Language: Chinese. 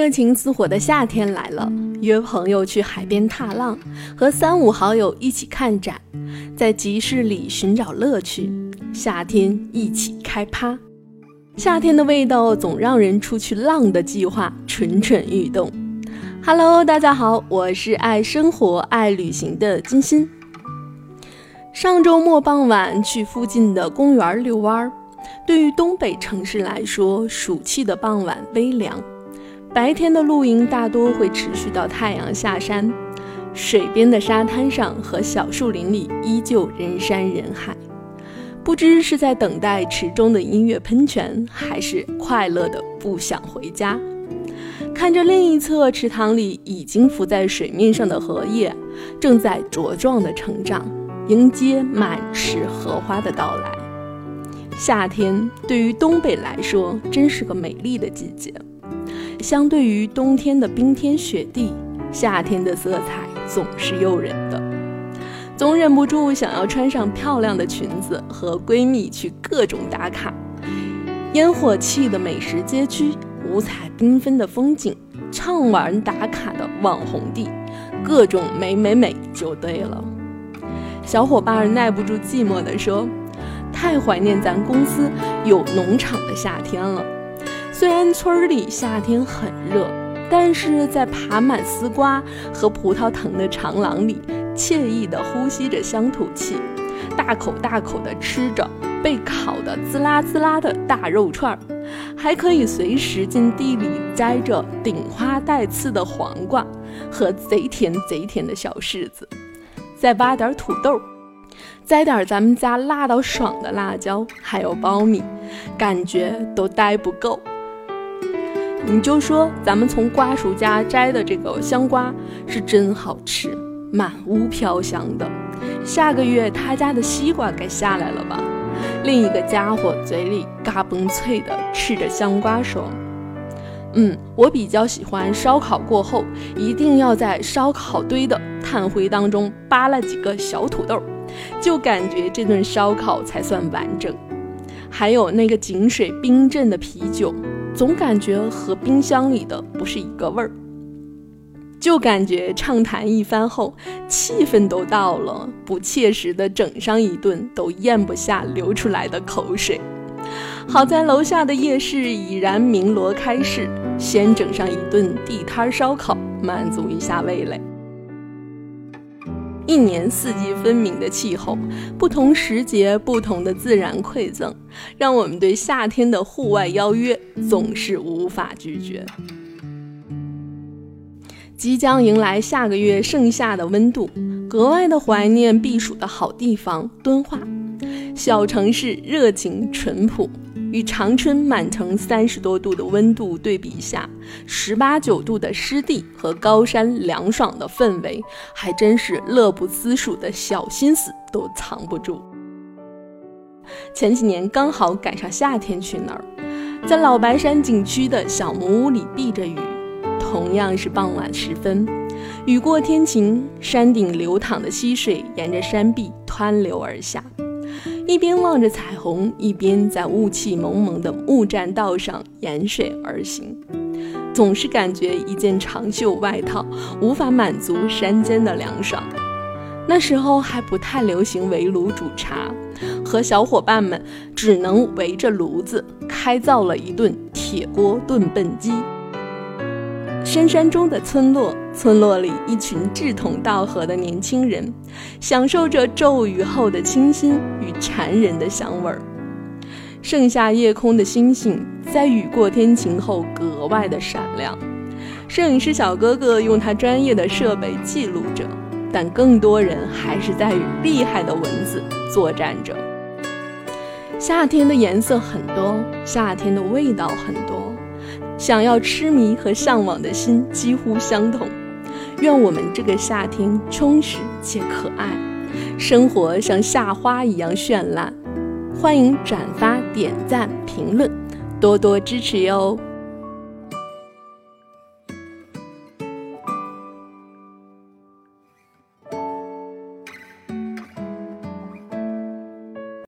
热情似火的夏天来了，约朋友去海边踏浪，和三五好友一起看展，在集市里寻找乐趣。夏天一起开趴，夏天的味道总让人出去浪的计划蠢蠢欲动。Hello，大家好，我是爱生活、爱旅行的金鑫。上周末傍晚去附近的公园遛弯儿，对于东北城市来说，暑气的傍晚微凉。白天的露营大多会持续到太阳下山，水边的沙滩上和小树林里依旧人山人海，不知是在等待池中的音乐喷泉，还是快乐的不想回家。看着另一侧池塘里已经浮在水面上的荷叶，正在茁壮的成长，迎接满池荷花的到来。夏天对于东北来说，真是个美丽的季节。相对于冬天的冰天雪地，夏天的色彩总是诱人的，总忍不住想要穿上漂亮的裙子，和闺蜜去各种打卡。烟火气的美食街区，五彩缤纷的风景，畅玩打卡的网红地，各种美美美就对了。小伙伴耐不住寂寞地说：“太怀念咱公司有农场的夏天了。”虽然村里夏天很热，但是在爬满丝瓜和葡萄藤的长廊里，惬意地呼吸着乡土气，大口大口地吃着被烤得滋啦滋啦的大肉串儿，还可以随时进地里摘着顶花带刺的黄瓜和贼甜贼甜的小柿子，再挖点土豆，摘点咱们家辣到爽的辣椒，还有苞米，感觉都待不够。你就说咱们从瓜叔家摘的这个香瓜是真好吃，满屋飘香的。下个月他家的西瓜该下来了吧？另一个家伙嘴里嘎嘣脆的吃着香瓜说：“嗯，我比较喜欢烧烤过后，一定要在烧烤堆的炭灰当中扒拉几个小土豆，就感觉这顿烧烤才算完整。还有那个井水冰镇的啤酒。”总感觉和冰箱里的不是一个味儿，就感觉畅谈一番后，气氛都到了，不切实的整上一顿都咽不下流出来的口水。好在楼下的夜市已然鸣锣开市，先整上一顿地摊烧烤，满足一下味蕾。一年四季分明的气候，不同时节不同的自然馈赠，让我们对夏天的户外邀约总是无法拒绝。即将迎来下个月盛夏的温度，格外的怀念避暑的好地方——敦化小城市，热情淳朴。与长春满城三十多度的温度对比下，十八九度的湿地和高山凉爽的氛围，还真是乐不思蜀的小心思都藏不住。前几年刚好赶上夏天去那儿，在老白山景区的小木屋里避着雨，同样是傍晚时分，雨过天晴，山顶流淌的溪水沿着山壁湍流而下。一边望着彩虹，一边在雾气蒙蒙的木栈道上沿水而行，总是感觉一件长袖外套无法满足山间的凉爽。那时候还不太流行围炉煮茶，和小伙伴们只能围着炉子开造了一顿铁锅炖笨鸡。深山中的村落，村落里一群志同道合的年轻人，享受着骤雨后的清新与馋人的香味儿。盛夏夜空的星星，在雨过天晴后格外的闪亮。摄影师小哥哥用他专业的设备记录着，但更多人还是在与厉害的蚊子作战着。夏天的颜色很多，夏天的味道很多。想要痴迷和向往的心几乎相同，愿我们这个夏天充实且可爱，生活像夏花一样绚烂。欢迎转发、点赞、评论，多多支持哟！